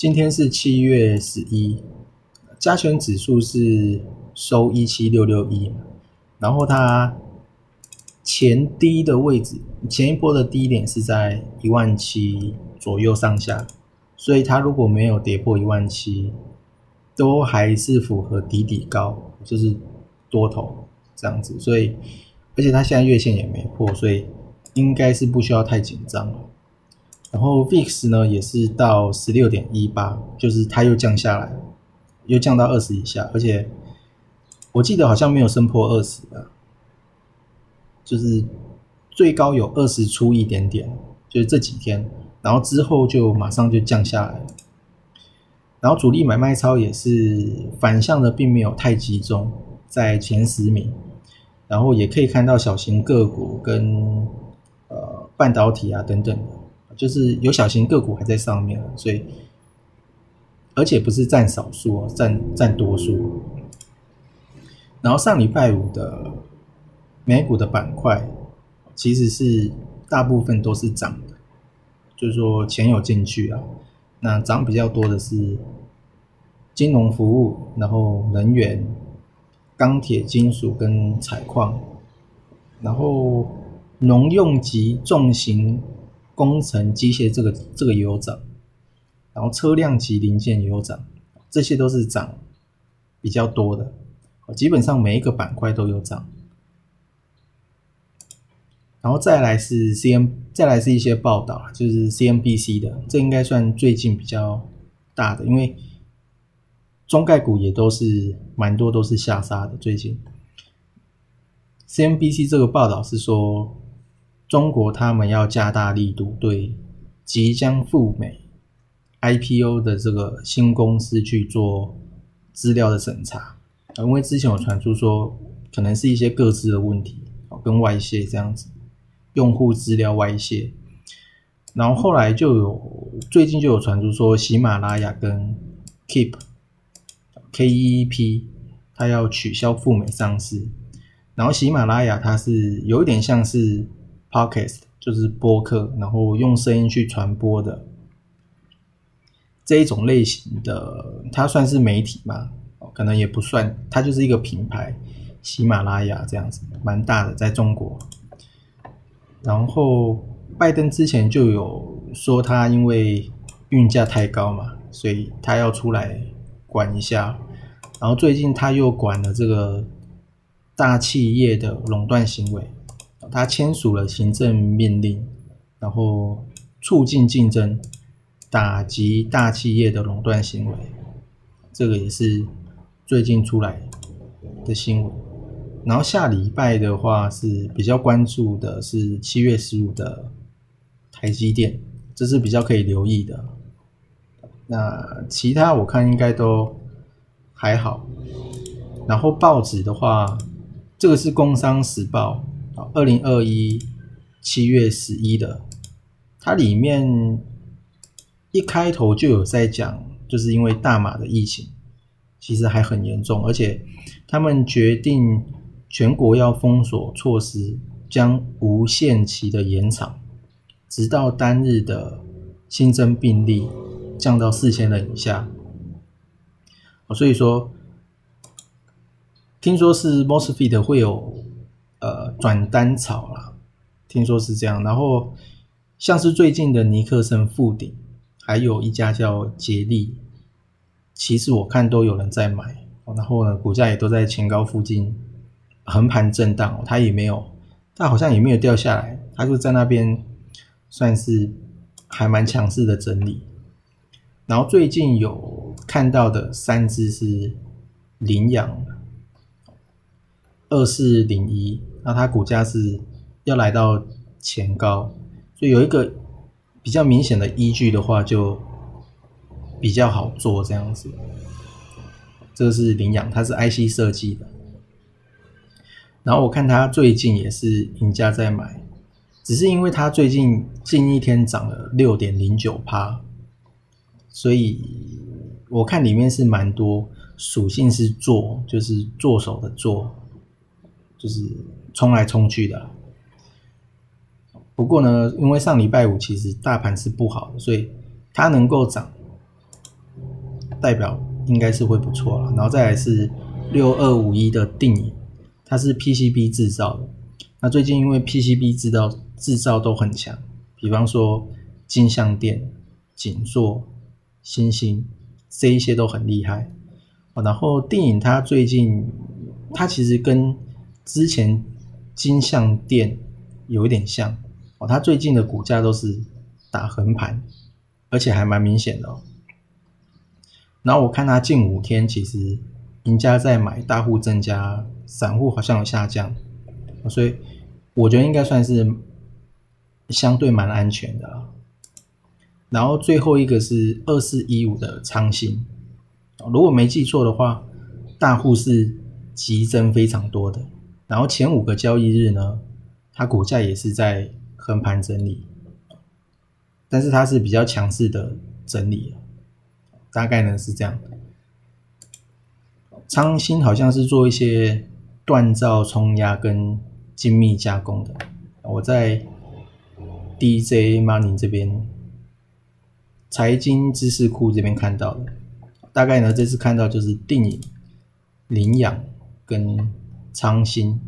今天是七月十一，加权指数是收一七六六一，然后它前低的位置，前一波的低点是在一万七左右上下，所以它如果没有跌破一万七，都还是符合底底高，就是多头这样子，所以而且它现在月线也没破，所以应该是不需要太紧张。然后 VIX 呢也是到十六点一八，就是它又降下来，又降到二十以下，而且我记得好像没有升破二十的，就是最高有二十出一点点，就是这几天，然后之后就马上就降下来了。然后主力买卖超也是反向的，并没有太集中在前十名，然后也可以看到小型个股跟呃半导体啊等等的。就是有小型个股还在上面，所以而且不是占少数，占占多数。然后上礼拜五的美股的板块其实是大部分都是涨的，就是说钱有进去啊。那涨比较多的是金融服务，然后能源、钢铁、金属跟采矿，然后农用及重型。工程机械这个这个也有涨，然后车辆及零件也有涨，这些都是涨比较多的，基本上每一个板块都有涨。然后再来是 C M，再来是一些报道，就是 C M B C 的，这应该算最近比较大的，因为中概股也都是蛮多都是下杀的。最近 C M B C 这个报道是说。中国他们要加大力度对即将赴美 IPO 的这个新公司去做资料的审查，因为之前有传出说可能是一些各自的问题，跟外泄这样子，用户资料外泄，然后后来就有最近就有传出说喜马拉雅跟 Keep K E P 它要取消赴美上市，然后喜马拉雅它是有一点像是。Podcast 就是播客，然后用声音去传播的这一种类型的，它算是媒体吗？可能也不算，它就是一个品牌，喜马拉雅这样子，蛮大的，在中国。然后拜登之前就有说，他因为运价太高嘛，所以他要出来管一下。然后最近他又管了这个大企业的垄断行为。他签署了行政命令，然后促进竞争，打击大企业的垄断行为。这个也是最近出来的新闻。然后下礼拜的话是比较关注的是七月十五的台积电，这是比较可以留意的。那其他我看应该都还好。然后报纸的话，这个是《工商时报》。二零二一七月十一的，它里面一开头就有在讲，就是因为大马的疫情其实还很严重，而且他们决定全国要封锁措施将无限期的延长，直到单日的新增病例降到四千人以下。所以说，听说是 Mosfet 会有。呃，转单潮啦，听说是这样。然后像是最近的尼克森复顶，还有一家叫杰利，其实我看都有人在买。然后呢，股价也都在前高附近横盘震荡，它也没有，它好像也没有掉下来，它就在那边算是还蛮强势的整理。然后最近有看到的三只是羚羊二四零一，那它股价是要来到前高，所以有一个比较明显的依据的话，就比较好做这样子。这个是领养，它是 IC 设计的。然后我看它最近也是赢家在买，只是因为它最近近一天涨了六点零九趴，所以我看里面是蛮多属性是做，就是做手的做，就是冲来冲去的。不过呢，因为上礼拜五其实大盘是不好的，所以它能够涨，代表应该是会不错了。然后再来是六二五一的定影。它是 PCB 制造的，那最近因为 PCB 制造制造都很强，比方说金相电、锦硕、星星这一些都很厉害。然后电影它最近它其实跟之前金相电有一点像哦，它最近的股价都是打横盘，而且还蛮明显的。哦然后我看它近五天其实。赢家在买，大户增加，散户好像有下降，所以我觉得应该算是相对蛮安全的。然后最后一个是二四一五的昌兴，如果没记错的话，大户是急增非常多的。然后前五个交易日呢，它股价也是在横盘整理，但是它是比较强势的整理，大概呢是这样。昌兴好像是做一些锻造、冲压跟精密加工的。我在 DJ Money 这边财经知识库这边看到的，大概呢这次看到就是定影、领养跟昌兴。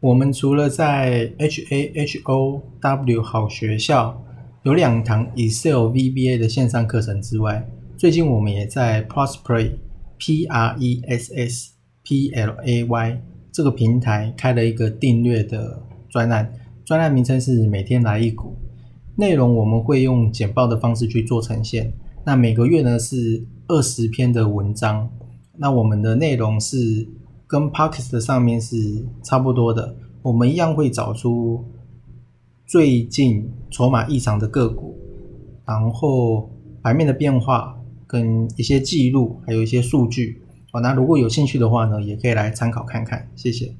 我们除了在 HAHOW 好学校有两堂 Excel VBA 的线上课程之外，最近我们也在 Prosplay P R E S S P L A Y 这个平台开了一个订阅的专栏，专栏名称是每天来一股，内容我们会用简报的方式去做呈现。那每个月呢是二十篇的文章，那我们的内容是跟 p o c k e t 上面是差不多的，我们一样会找出最近筹码异常的个股，然后盘面的变化。跟一些记录，还有一些数据，好，那如果有兴趣的话呢，也可以来参考看看，谢谢。